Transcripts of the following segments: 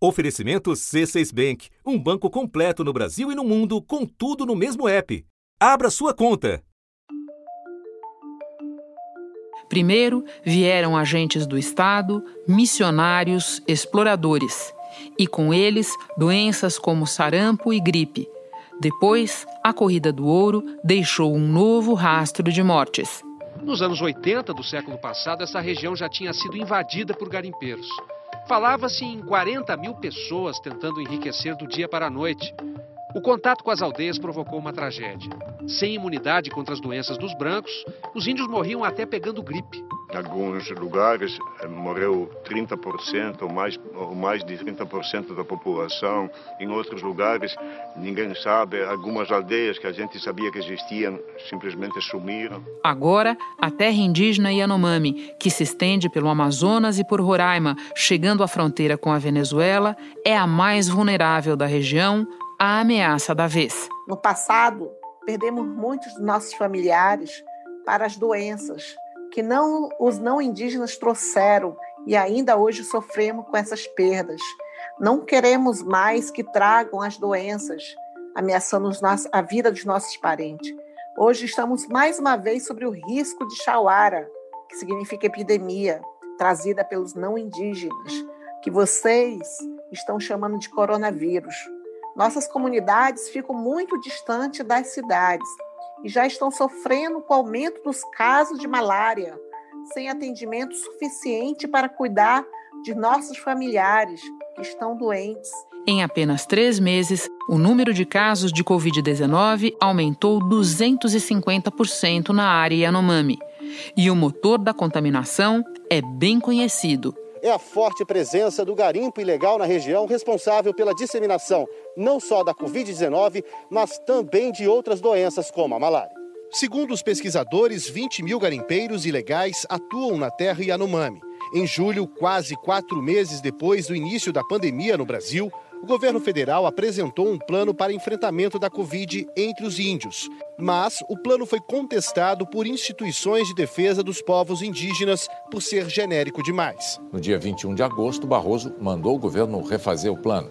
Oferecimento C6 Bank, um banco completo no Brasil e no mundo, com tudo no mesmo app. Abra sua conta. Primeiro vieram agentes do Estado, missionários, exploradores, e com eles doenças como sarampo e gripe. Depois, a corrida do ouro deixou um novo rastro de mortes. Nos anos 80 do século passado, essa região já tinha sido invadida por garimpeiros. Falava-se em 40 mil pessoas tentando enriquecer do dia para a noite. O contato com as aldeias provocou uma tragédia. Sem imunidade contra as doenças dos brancos, os índios morriam até pegando gripe. Em alguns lugares eh, morreu 30% ou mais, ou mais de 30% da população. Em outros lugares, ninguém sabe. Algumas aldeias que a gente sabia que existiam simplesmente sumiram. Agora, a terra indígena Yanomami, que se estende pelo Amazonas e por Roraima, chegando à fronteira com a Venezuela, é a mais vulnerável da região a ameaça da vez. No passado, perdemos muitos dos nossos familiares para as doenças que não os não indígenas trouxeram e ainda hoje sofremos com essas perdas. Não queremos mais que tragam as doenças ameaçando a vida dos nossos parentes. Hoje estamos mais uma vez sobre o risco de Chauara, que significa epidemia, trazida pelos não indígenas, que vocês estão chamando de coronavírus. Nossas comunidades ficam muito distantes das cidades e já estão sofrendo com o aumento dos casos de malária, sem atendimento suficiente para cuidar de nossos familiares que estão doentes. Em apenas três meses, o número de casos de Covid-19 aumentou 250% na área Yanomami. E o motor da contaminação é bem conhecido é a forte presença do garimpo ilegal na região, responsável pela disseminação não só da Covid-19, mas também de outras doenças como a malária. Segundo os pesquisadores, 20 mil garimpeiros ilegais atuam na terra Yanomami. Em julho, quase quatro meses depois do início da pandemia no Brasil, o governo federal apresentou um plano para enfrentamento da Covid entre os índios. Mas o plano foi contestado por instituições de defesa dos povos indígenas por ser genérico demais. No dia 21 de agosto, Barroso mandou o governo refazer o plano.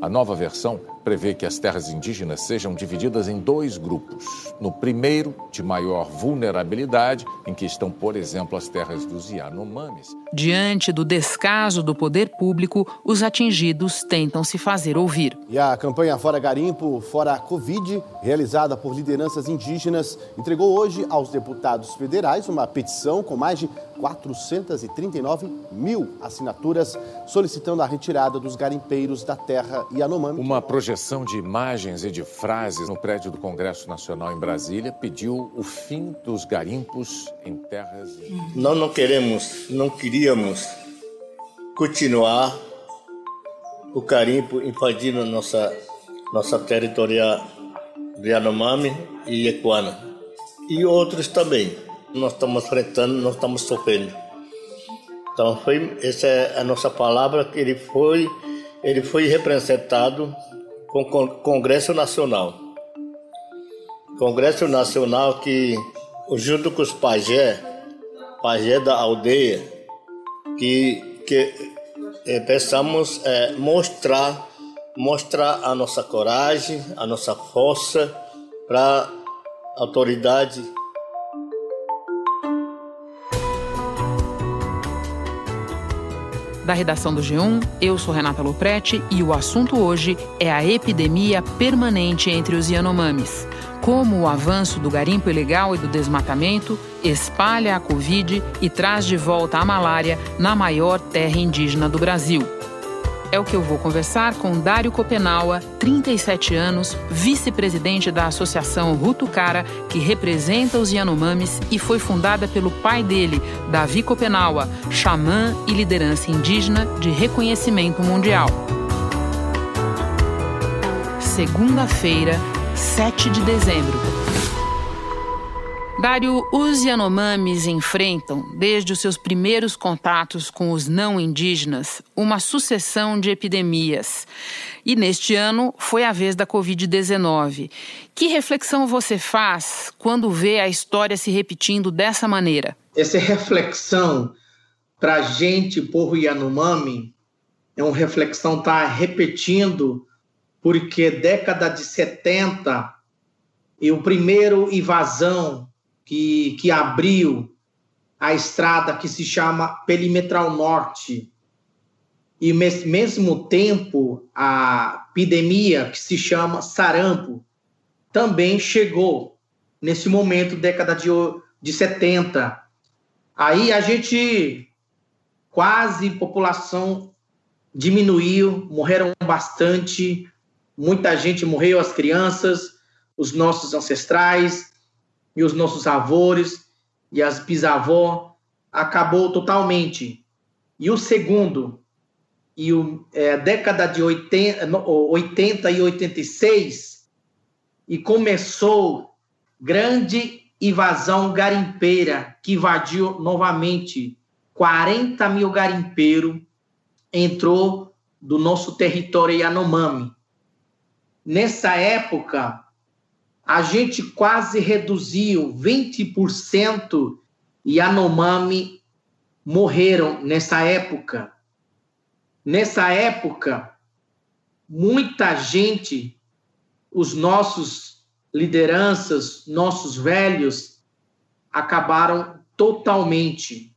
A nova versão prevê que as terras indígenas sejam divididas em dois grupos. No primeiro, de maior vulnerabilidade, em que estão, por exemplo, as terras dos Yanomamis. Diante do descaso do poder público, os atingidos tentam se fazer ouvir. E a campanha Fora Garimpo, Fora Covid, realizada por lideranças indígenas, entregou hoje aos deputados federais uma petição com mais de 439 mil assinaturas solicitando a retirada dos garimpeiros da terra Yanomami. Uma projeção projeção de imagens e de frases no prédio do Congresso Nacional em Brasília pediu o fim dos garimpos em terras. Nós não queremos, não queríamos continuar o garimpo invadindo nossa nossa territorial de Yanomami e Equana e outros também. Nós estamos enfrentando, nós estamos sofrendo. Então foi essa é a nossa palavra que ele foi ele foi representado com Congresso Nacional. Congresso Nacional que, junto com os pajé, pajé da aldeia, que, que é, pensamos é, mostrar, mostrar a nossa coragem, a nossa força para a autoridade Da redação do G1, eu sou Renata Loprete e o assunto hoje é a epidemia permanente entre os Yanomamis. Como o avanço do garimpo ilegal e do desmatamento espalha a Covid e traz de volta a malária na maior terra indígena do Brasil. É o que eu vou conversar com Dário Copenaua, 37 anos, vice-presidente da Associação Rutucara, que representa os Yanomamis e foi fundada pelo pai dele, Davi Copenaua, xamã e liderança indígena de reconhecimento mundial. Segunda-feira, 7 de dezembro. Dário, os Yanomamis enfrentam, desde os seus primeiros contatos com os não indígenas, uma sucessão de epidemias. E neste ano foi a vez da Covid-19. Que reflexão você faz quando vê a história se repetindo dessa maneira? Essa reflexão para a gente, povo Yanomami, é uma reflexão tá repetindo, porque década de 70 e o primeiro invasão que, que abriu a estrada que se chama Perimetral Norte, e ao mesmo tempo a epidemia que se chama sarampo também chegou nesse momento, década de, de 70. Aí a gente quase população diminuiu, morreram bastante, muita gente morreu, as crianças, os nossos ancestrais e os nossos avós e as bisavós, acabou totalmente. E o segundo, e o, é, década de 80, 80 e 86, e começou grande invasão garimpeira, que invadiu novamente 40 mil garimpeiros, entrou do nosso território Yanomami. Nessa época, a gente quase reduziu 20% Yanomami morreram nessa época. Nessa época, muita gente, os nossos lideranças, nossos velhos, acabaram totalmente.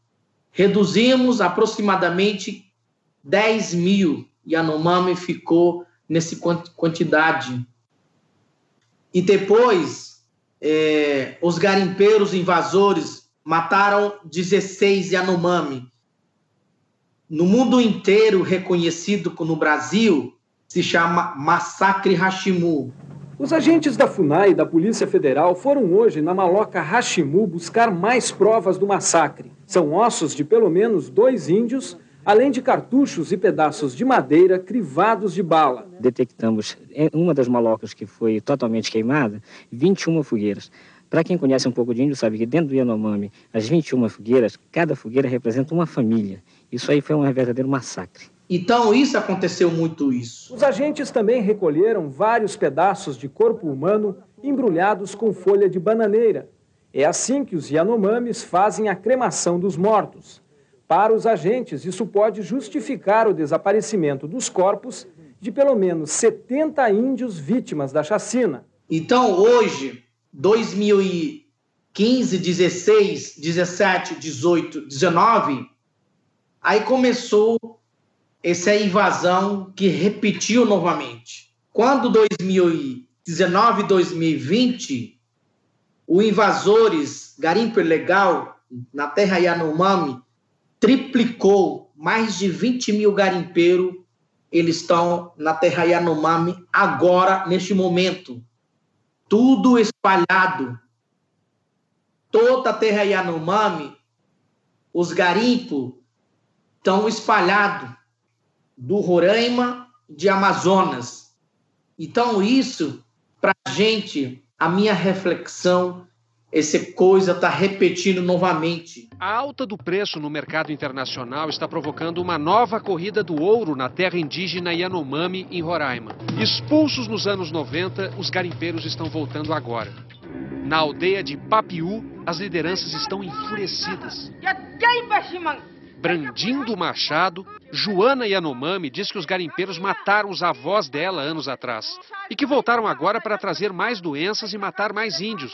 Reduzimos aproximadamente 10 mil Yanomami ficou nessa quantidade. E depois, é, os garimpeiros invasores mataram 16 Yanomami no mundo inteiro reconhecido no Brasil, se chama Massacre Hashimu. Os agentes da FUNAI e da Polícia Federal foram hoje na maloca Hashimu buscar mais provas do massacre. São ossos de pelo menos dois índios, além de cartuchos e pedaços de madeira crivados de bala. Detectamos em uma das malocas que foi totalmente queimada, 21 fogueiras. Para quem conhece um pouco de índio, sabe que dentro do Yanomami, as 21 fogueiras, cada fogueira representa uma família. Isso aí foi um verdadeiro massacre. Então, isso aconteceu muito isso. Os agentes também recolheram vários pedaços de corpo humano embrulhados com folha de bananeira. É assim que os Yanomamis fazem a cremação dos mortos. Para os agentes, isso pode justificar o desaparecimento dos corpos de pelo menos 70 índios vítimas da chacina. Então, hoje, 2015, 16, 17, 18, 19, Aí começou essa invasão que repetiu novamente. Quando 2019 2020, o invasores garimpo ilegal na terra Yanomami triplicou mais de 20 mil garimpeiros. Eles estão na terra Yanomami agora, neste momento. Tudo espalhado. Toda a terra Yanomami, os garimpos estão espalhados do Roraima de Amazonas. Então, isso, para a gente, a minha reflexão, essa coisa está repetindo novamente. A alta do preço no mercado internacional está provocando uma nova corrida do ouro na terra indígena Yanomami, em Roraima. Expulsos nos anos 90, os garimpeiros estão voltando agora. Na aldeia de Papiú, as lideranças estão enfurecidas. Brandindo o machado, Joana Yanomami diz que os garimpeiros mataram os avós dela anos atrás e que voltaram agora para trazer mais doenças e matar mais índios.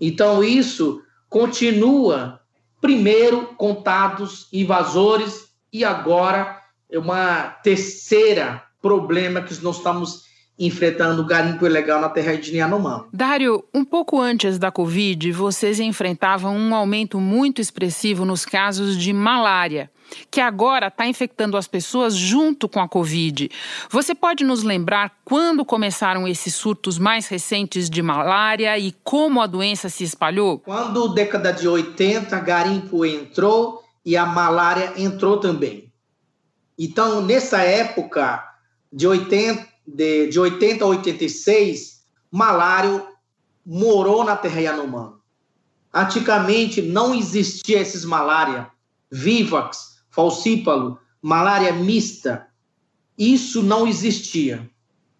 Então isso continua, primeiro contados invasores e agora é uma terceira problema que nós estamos enfrentando o garimpo ilegal na terra de Yanomami. Dário, um pouco antes da Covid, vocês enfrentavam um aumento muito expressivo nos casos de malária, que agora está infectando as pessoas junto com a Covid. Você pode nos lembrar quando começaram esses surtos mais recentes de malária e como a doença se espalhou? Quando, década de 80, garimpo entrou e a malária entrou também. Então, nessa época de 80, de, de 80 a 86, malário morou na terra Yanomami. Antigamente não existia esses malária, vivax, falcípalo, malária mista. Isso não existia.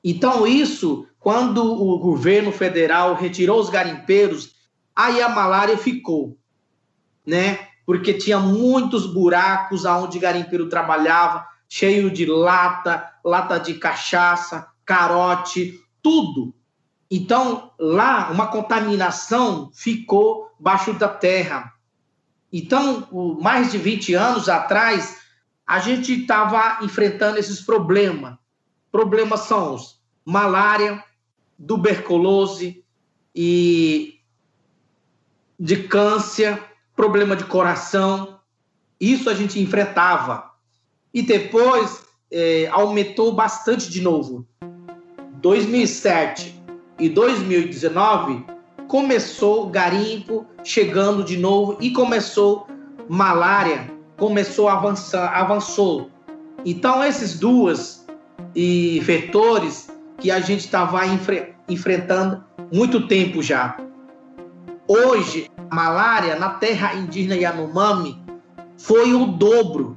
Então isso, quando o governo federal retirou os garimpeiros, aí a malária ficou, né? porque tinha muitos buracos aonde garimpeiro trabalhava, cheio de lata, lata de cachaça, carote, tudo. Então, lá, uma contaminação ficou baixo da terra. Então, mais de 20 anos atrás, a gente estava enfrentando esses problemas. Problemas são os malária, tuberculose e de câncer, problema de coração. Isso a gente enfrentava. E depois é, aumentou bastante de novo. 2007 e 2019 começou garimpo chegando de novo e começou malária começou a avançar, avançou. Então, esses duas e vetores que a gente estava enfre enfrentando muito tempo já. Hoje, a malária na terra indígena Yanomami foi o dobro.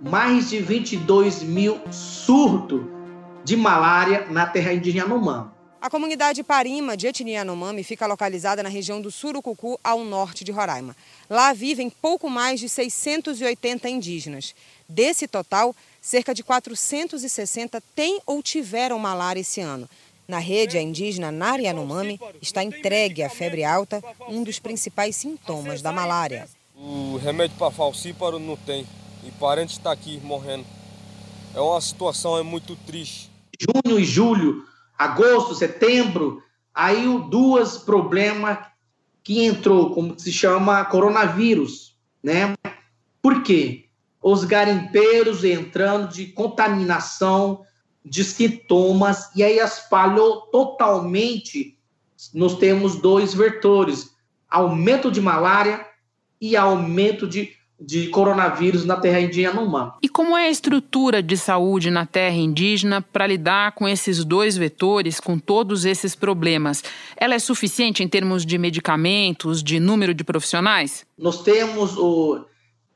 Mais de 22 mil surtos de malária na terra indígena Yanomami. A comunidade Parima, de etnia Yanomami, fica localizada na região do Surucucu, ao norte de Roraima. Lá vivem pouco mais de 680 indígenas. Desse total, cerca de 460 têm ou tiveram malária esse ano. Na rede, a indígena Nari Yanomami está entregue à febre alta, um dos principais sintomas da malária. O remédio para falcíparo não tem e parente está aqui morrendo. É uma situação é muito triste. Junho e julho agosto, setembro, aí o duas problemas que entrou, como se chama coronavírus, né? Por quê? Os garimpeiros entrando de contaminação de sintomas e aí espalhou totalmente. Nós temos dois vetores: aumento de malária e aumento de de coronavírus na terra indígena humana. E como é a estrutura de saúde na terra indígena para lidar com esses dois vetores, com todos esses problemas? Ela é suficiente em termos de medicamentos, de número de profissionais? Nós temos o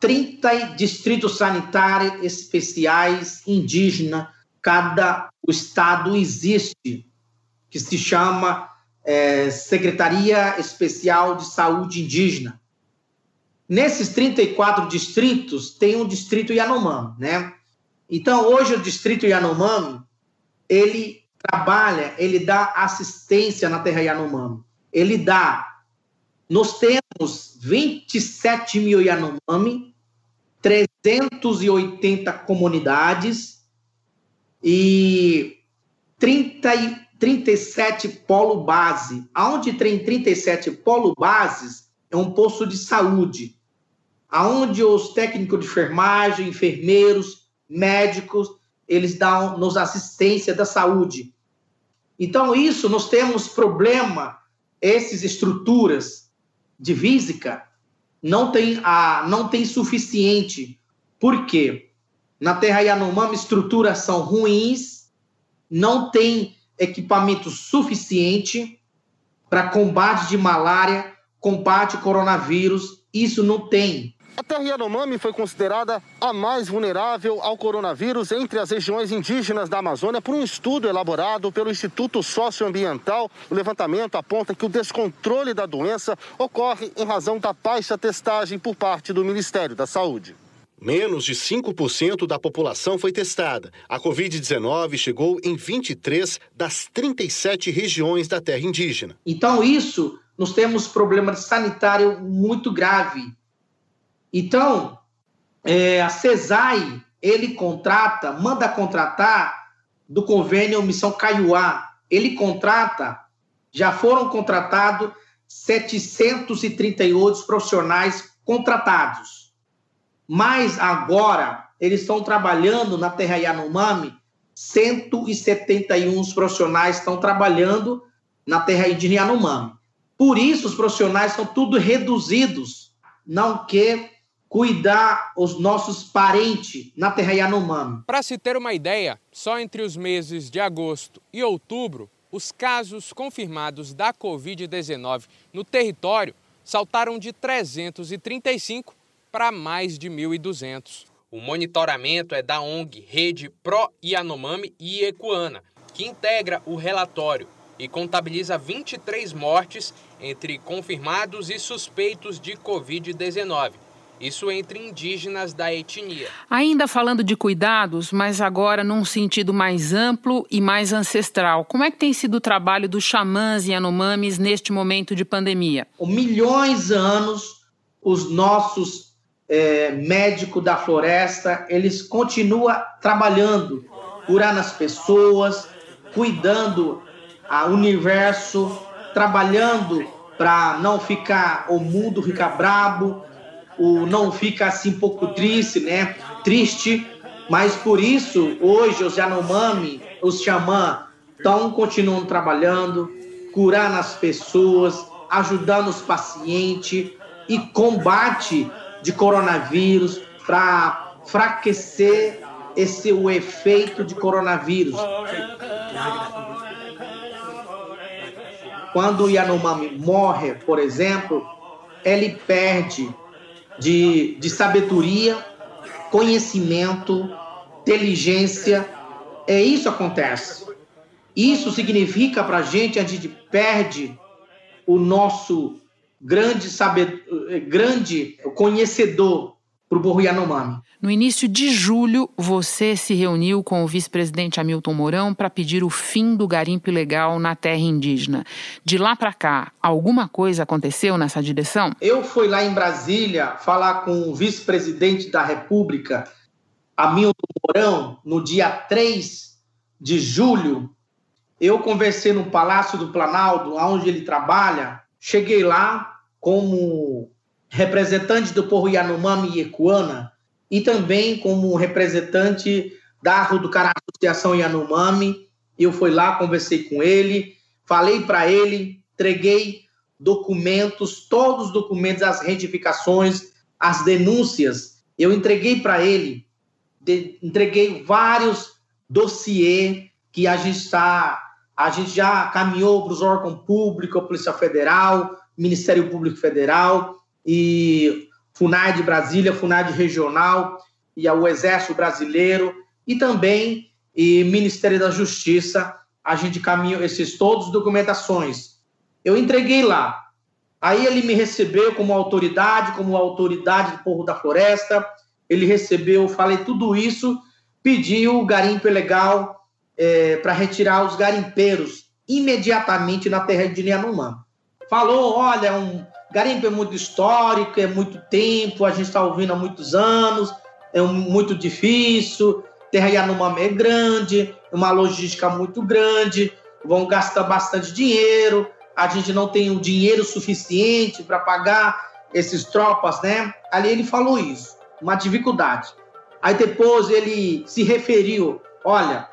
30 distritos sanitários especiais indígenas, cada estado existe, que se chama é, Secretaria Especial de Saúde Indígena Nesses 34 distritos, tem um distrito Yanomami, né? Então, hoje o distrito Yanomami, ele trabalha, ele dá assistência na terra Yanomami. Ele dá. Nós temos 27 mil Yanomami, 380 comunidades e 30, 37 polo base. Aonde tem 37 polo bases é um posto de saúde aonde os técnicos de enfermagem, enfermeiros, médicos, eles dão nos assistência da saúde. Então, isso, nós temos problema, essas estruturas de física não tem, a, não tem suficiente. Por quê? Na Terra Yanomami, estruturas são ruins, não tem equipamento suficiente para combate de malária, combate coronavírus, isso não tem. A terra Yanomami foi considerada a mais vulnerável ao coronavírus entre as regiões indígenas da Amazônia por um estudo elaborado pelo Instituto Socioambiental. O levantamento aponta que o descontrole da doença ocorre em razão da baixa testagem por parte do Ministério da Saúde. Menos de 5% da população foi testada. A Covid-19 chegou em 23 das 37 regiões da terra indígena. Então, isso, nós temos problema sanitário muito grave então, é, a CESAI, ele contrata, manda contratar do convênio Missão Caiuá. Ele contrata, já foram contratados 738 profissionais contratados. Mas agora, eles estão trabalhando na Terra Yanomami, 171 profissionais estão trabalhando na Terra indígena Yanomami. Por isso, os profissionais estão tudo reduzidos, não que cuidar os nossos parentes na terra Yanomami. Para se ter uma ideia, só entre os meses de agosto e outubro, os casos confirmados da Covid-19 no território saltaram de 335 para mais de 1.200. O monitoramento é da ONG Rede Pro Yanomami e Ecuana, que integra o relatório e contabiliza 23 mortes entre confirmados e suspeitos de Covid-19 Isso entre indígenas da etnia. Ainda falando de cuidados, mas agora num sentido mais amplo e mais ancestral. Como é que tem sido o trabalho dos xamãs e anomames neste momento de pandemia? Milhões de anos, os nossos é, médicos da floresta, eles continuam trabalhando, curando as pessoas, cuidando o universo, trabalhando para não ficar o mundo ficar brabo, o não fica assim pouco triste, né? Triste, mas por isso hoje os Yanomami, os xamã, estão continuando trabalhando, curando as pessoas, ajudando os pacientes e combate de coronavírus para enfraquecer esse o efeito de coronavírus. Quando o Yanomami morre, por exemplo, ele perde de, de sabedoria, conhecimento, inteligência. É isso que acontece. Isso significa para a gente, a gente perde o nosso grande saber, grande conhecedor para o Borro Yanomami. No início de julho, você se reuniu com o vice-presidente Hamilton Mourão para pedir o fim do garimpo ilegal na terra indígena. De lá para cá, alguma coisa aconteceu nessa direção? Eu fui lá em Brasília falar com o vice-presidente da República, Hamilton Mourão, no dia 3 de julho. Eu conversei no Palácio do Planalto, onde ele trabalha. Cheguei lá como representante do povo Yanomami Ecuana e também como representante da Ruducará Associação Yanomami. Eu fui lá, conversei com ele, falei para ele, entreguei documentos, todos os documentos, as retificações, as denúncias. Eu entreguei para ele, de, entreguei vários dossiês que a gente está, a gente já caminhou para os órgãos públicos, a Polícia Federal, Ministério Público Federal e FUNAI de Brasília, FUNAI de Regional e o Exército Brasileiro e também e Ministério da Justiça. A gente caminhou esses todos documentações. Eu entreguei lá. Aí ele me recebeu como autoridade, como autoridade do povo da floresta. Ele recebeu, falei tudo isso, pediu o garimpo legal é, para retirar os garimpeiros imediatamente na terra de Nianumã. Falou, olha, um, Garimpo é muito histórico, é muito tempo, a gente está ouvindo há muitos anos, é muito difícil, Terra Yanomami é grande, uma logística muito grande, vão gastar bastante dinheiro, a gente não tem o dinheiro suficiente para pagar esses tropas, né? Ali ele falou isso, uma dificuldade. Aí depois ele se referiu, olha,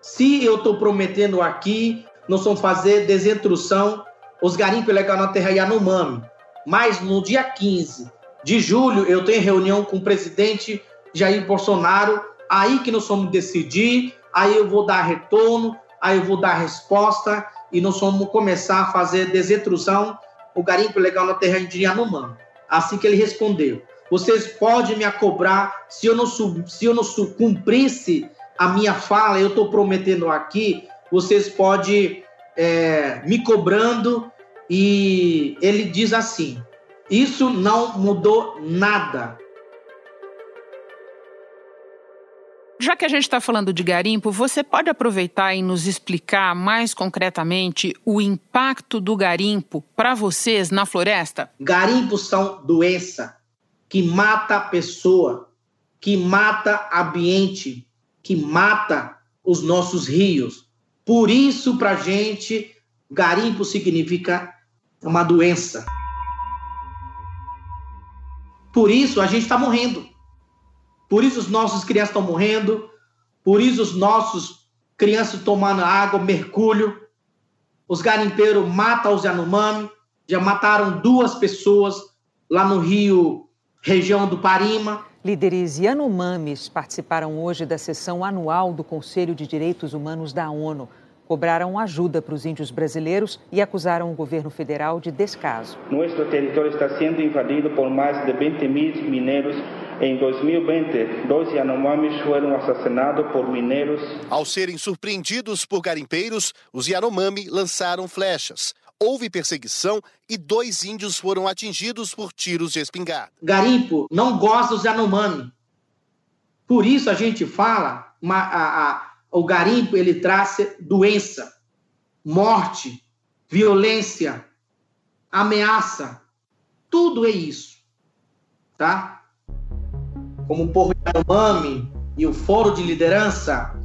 se eu estou prometendo aqui, nós vamos fazer desinstrução os garimpos legais na terra Yanomami. Mas no dia 15 de julho eu tenho reunião com o presidente Jair Bolsonaro, aí que nós vamos decidir, aí eu vou dar retorno, aí eu vou dar resposta e nós vamos começar a fazer desetrusão, o garimpo legal na terra de Yanomami. Assim que ele respondeu. Vocês podem me cobrar se eu não, se eu não cumprisse a minha fala, eu estou prometendo aqui, vocês podem é, me cobrando e ele diz assim: isso não mudou nada. Já que a gente está falando de garimpo, você pode aproveitar e nos explicar mais concretamente o impacto do garimpo para vocês na floresta? Garimpos são doença que mata a pessoa, que mata ambiente, que mata os nossos rios. Por isso, para a gente, garimpo significa uma doença. Por isso a gente está morrendo. Por isso os nossos crianças estão morrendo. Por isso os nossos crianças tomando água, mergulho. Os garimpeiros matam os Yanomami. Já mataram duas pessoas lá no Rio, região do Parima. Líderes Yanomamis participaram hoje da sessão anual do Conselho de Direitos Humanos da ONU cobraram ajuda para os índios brasileiros e acusaram o governo federal de descaso. Nosso território está sendo invadido por mais de 20 mil mineiros. Em 2020, dois Yanomamis foram assassinados por mineiros. Ao serem surpreendidos por garimpeiros, os Yanomami lançaram flechas. houve perseguição e dois índios foram atingidos por tiros de espingarda. Garimpo não gosta dos Yanomami. Por isso a gente fala, uma, a, a, o garimpo ele traz doença, morte, violência, ameaça. Tudo é isso, tá? Como o Porro Yanomami e o Fórum de Liderança,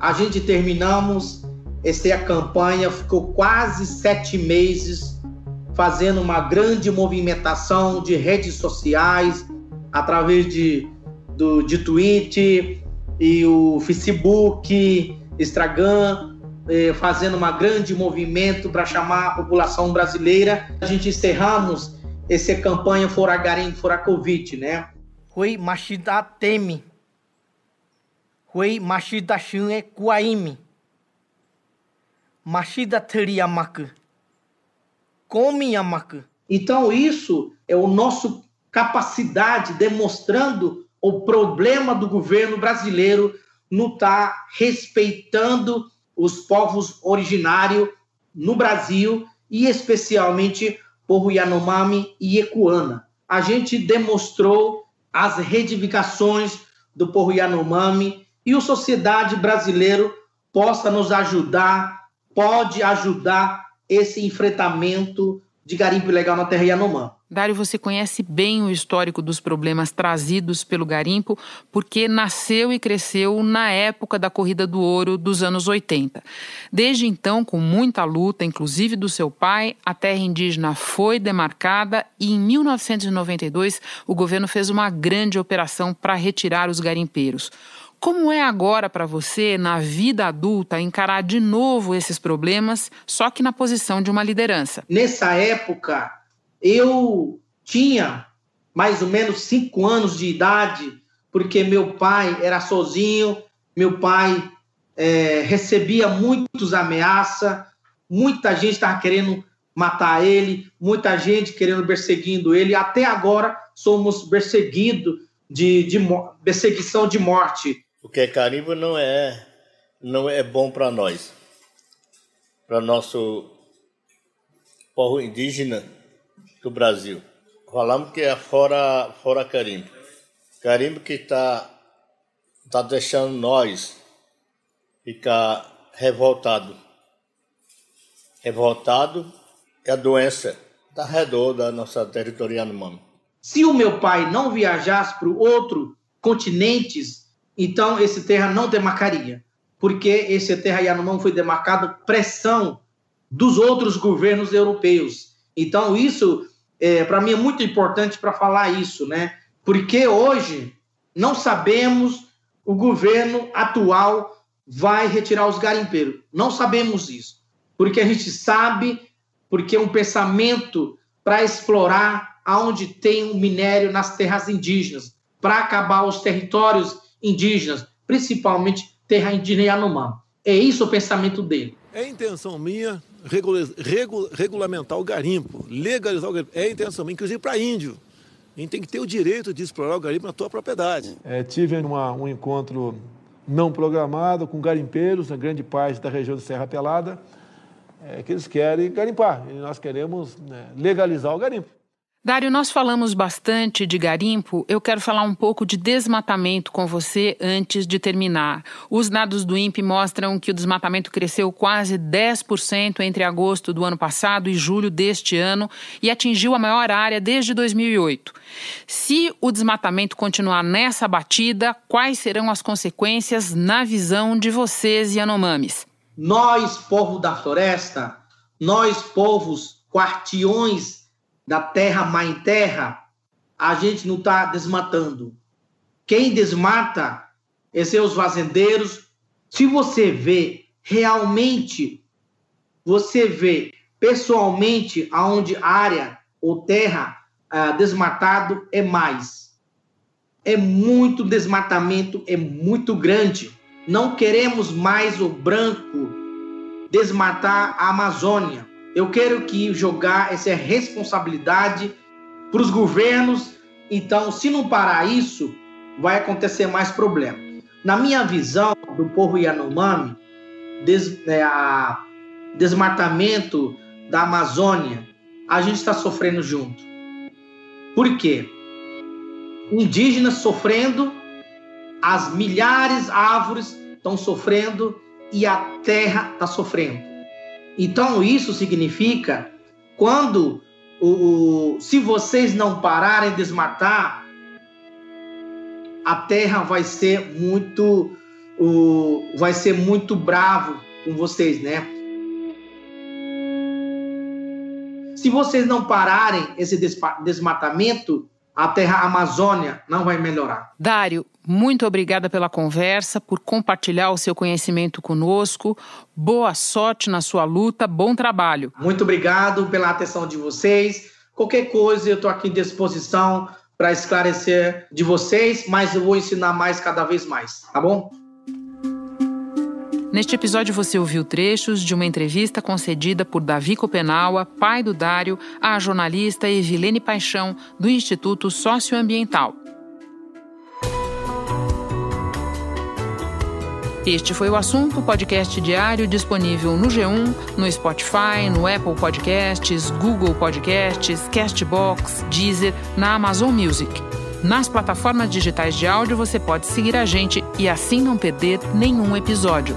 a gente terminamos essa campanha, ficou quase sete meses fazendo uma grande movimentação de redes sociais, através de, do, de Twitter e o Facebook, Instagram, eh, fazendo uma grande movimento para chamar a população brasileira. A gente encerramos essa campanha Fora Garim, Fora Covid, né? Foi Machida Teme. Foi Machida Shun Kuaimi. Machida Teriamaku. Komiamaku. Então isso é o nosso capacidade demonstrando o problema do governo brasileiro não estar tá respeitando os povos originários no Brasil e especialmente povo Yanomami e Ecuana. A gente demonstrou as reivindicações do povo Yanomami e a sociedade brasileira possa nos ajudar pode ajudar esse enfrentamento de garimpo ilegal na terra Yanomami. Dário, você conhece bem o histórico dos problemas trazidos pelo garimpo, porque nasceu e cresceu na época da corrida do ouro dos anos 80. Desde então, com muita luta, inclusive do seu pai, a terra indígena foi demarcada e em 1992 o governo fez uma grande operação para retirar os garimpeiros. Como é agora para você, na vida adulta, encarar de novo esses problemas, só que na posição de uma liderança? Nessa época, eu tinha mais ou menos cinco anos de idade, porque meu pai era sozinho, meu pai é, recebia muitos ameaças, muita gente estava querendo matar ele, muita gente querendo perseguindo ele. Até agora somos perseguidos de, de perseguição de morte porque carimbo não é não é bom para nós, para nosso povo indígena do Brasil. Falamos que é fora fora carimbo, carimbo que está tá deixando nós ficar revoltado, revoltado é a doença da redor da nossa territorial mano. Se o meu pai não viajasse para outro continentes então esse terra não demarcaria, porque esse terra Yanomami foi demarcado pressão dos outros governos europeus. Então isso, é, para mim, é muito importante para falar isso, né? Porque hoje não sabemos o governo atual vai retirar os garimpeiros. Não sabemos isso, porque a gente sabe, porque é um pensamento para explorar aonde tem o um minério nas terras indígenas, para acabar os territórios indígenas, principalmente terra indígena Yanomami. É isso o pensamento dele. É intenção minha regula regula regulamentar o garimpo, legalizar o garimpo. É intenção minha, inclusive para índio. A gente tem que ter o direito de explorar o garimpo na tua propriedade. É, tive uma, um encontro não programado com garimpeiros na grande parte da região de Serra Pelada, é, que eles querem garimpar. E nós queremos né, legalizar o garimpo. Dário, nós falamos bastante de garimpo. Eu quero falar um pouco de desmatamento com você antes de terminar. Os dados do INPE mostram que o desmatamento cresceu quase 10% entre agosto do ano passado e julho deste ano e atingiu a maior área desde 2008. Se o desmatamento continuar nessa batida, quais serão as consequências na visão de vocês, Yanomamis? Nós, povo da floresta, nós, povos quartiões da terra mãe terra, a gente não está desmatando. Quem desmata é seus fazendeiros. Se você vê realmente, você vê pessoalmente aonde área ou terra ah, desmatado é mais. É muito desmatamento, é muito grande. Não queremos mais o branco desmatar a Amazônia. Eu quero que jogar essa responsabilidade para os governos. Então, se não parar isso, vai acontecer mais problema. Na minha visão do povo Yanomami, des, é, a, desmatamento da Amazônia, a gente está sofrendo junto. Por quê? Indígenas sofrendo, as milhares de árvores estão sofrendo e a terra está sofrendo. Então, isso significa quando o, o, se vocês não pararem de desmatar, a terra vai ser muito o, vai ser muito bravo com vocês, né? Se vocês não pararem esse desmatamento, a terra Amazônia não vai melhorar. Dário, muito obrigada pela conversa, por compartilhar o seu conhecimento conosco. Boa sorte na sua luta, bom trabalho. Muito obrigado pela atenção de vocês. Qualquer coisa, eu estou aqui à disposição para esclarecer de vocês, mas eu vou ensinar mais cada vez mais, tá bom? Neste episódio você ouviu trechos de uma entrevista concedida por Davi Copenaua, pai do Dário, à jornalista Evilene Paixão, do Instituto Socioambiental. Este foi o assunto podcast diário disponível no G1, no Spotify, no Apple Podcasts, Google Podcasts, Castbox, Deezer, na Amazon Music. Nas plataformas digitais de áudio você pode seguir a gente e assim não perder nenhum episódio.